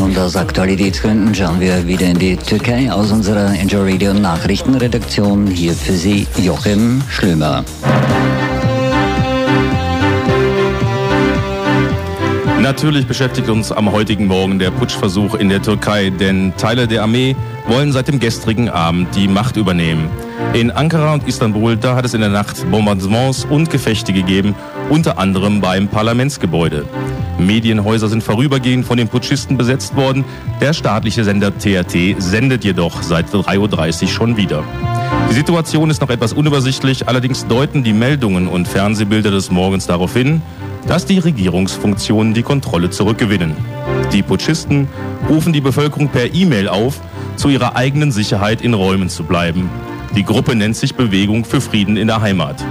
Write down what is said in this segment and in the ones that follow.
Und aus Aktualitätsgründen schauen wir wieder in die Türkei aus unserer Enjoy Radio Nachrichtenredaktion. Hier für Sie Joachim Schlömer. Natürlich beschäftigt uns am heutigen Morgen der Putschversuch in der Türkei, denn Teile der Armee wollen seit dem gestrigen Abend die Macht übernehmen. In Ankara und Istanbul, da hat es in der Nacht Bombardements und Gefechte gegeben, unter anderem beim Parlamentsgebäude. Medienhäuser sind vorübergehend von den Putschisten besetzt worden. Der staatliche Sender TRT sendet jedoch seit 3.30 Uhr schon wieder. Die Situation ist noch etwas unübersichtlich, allerdings deuten die Meldungen und Fernsehbilder des Morgens darauf hin, dass die Regierungsfunktionen die Kontrolle zurückgewinnen. Die Putschisten rufen die Bevölkerung per E-Mail auf, zu ihrer eigenen Sicherheit in Räumen zu bleiben. Die Gruppe nennt sich Bewegung für Frieden in der Heimat.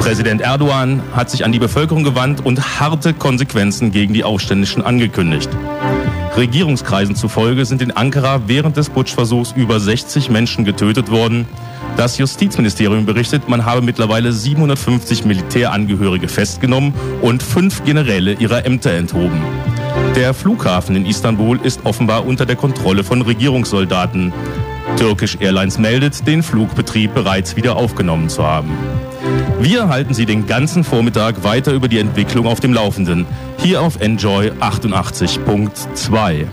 Präsident Erdogan hat sich an die Bevölkerung gewandt und harte Konsequenzen gegen die Aufständischen angekündigt. Regierungskreisen zufolge sind in Ankara während des Putschversuchs über 60 Menschen getötet worden. Das Justizministerium berichtet, man habe mittlerweile 750 Militärangehörige festgenommen und fünf Generäle ihrer Ämter enthoben. Der Flughafen in Istanbul ist offenbar unter der Kontrolle von Regierungssoldaten. Turkish Airlines meldet, den Flugbetrieb bereits wieder aufgenommen zu haben. Wir halten Sie den ganzen Vormittag weiter über die Entwicklung auf dem Laufenden. Hier auf Enjoy 88.2.